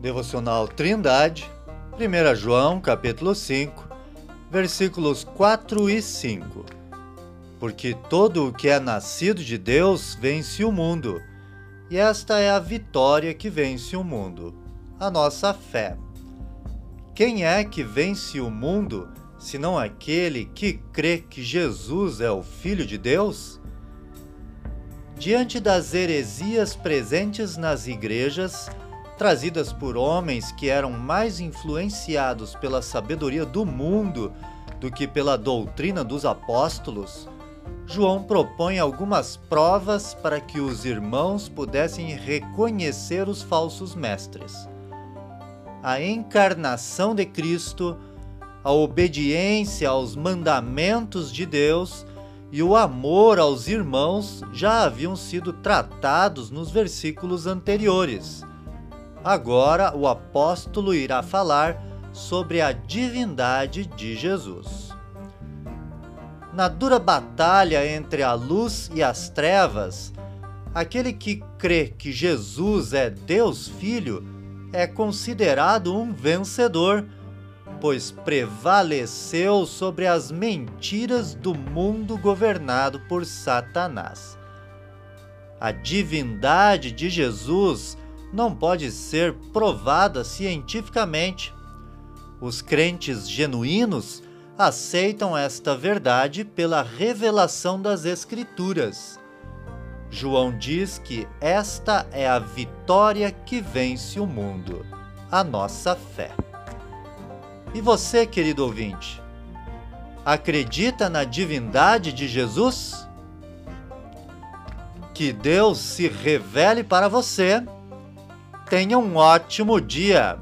Devocional Trindade, 1 João, capítulo 5, versículos 4 e 5. Porque todo o que é nascido de Deus vence o mundo, e esta é a vitória que vence o mundo, a nossa fé. Quem é que vence o mundo, senão aquele que crê que Jesus é o Filho de Deus? Diante das heresias presentes nas igrejas, trazidas por homens que eram mais influenciados pela sabedoria do mundo do que pela doutrina dos apóstolos, João propõe algumas provas para que os irmãos pudessem reconhecer os falsos mestres. A encarnação de Cristo, a obediência aos mandamentos de Deus e o amor aos irmãos já haviam sido tratados nos versículos anteriores. Agora o apóstolo irá falar sobre a divindade de Jesus. Na dura batalha entre a luz e as trevas, aquele que crê que Jesus é Deus Filho é considerado um vencedor, pois prevaleceu sobre as mentiras do mundo governado por Satanás. A divindade de Jesus não pode ser provada cientificamente. Os crentes genuínos aceitam esta verdade pela revelação das Escrituras. João diz que esta é a vitória que vence o mundo, a nossa fé. E você, querido ouvinte, acredita na divindade de Jesus? Que Deus se revele para você Tenha um ótimo dia!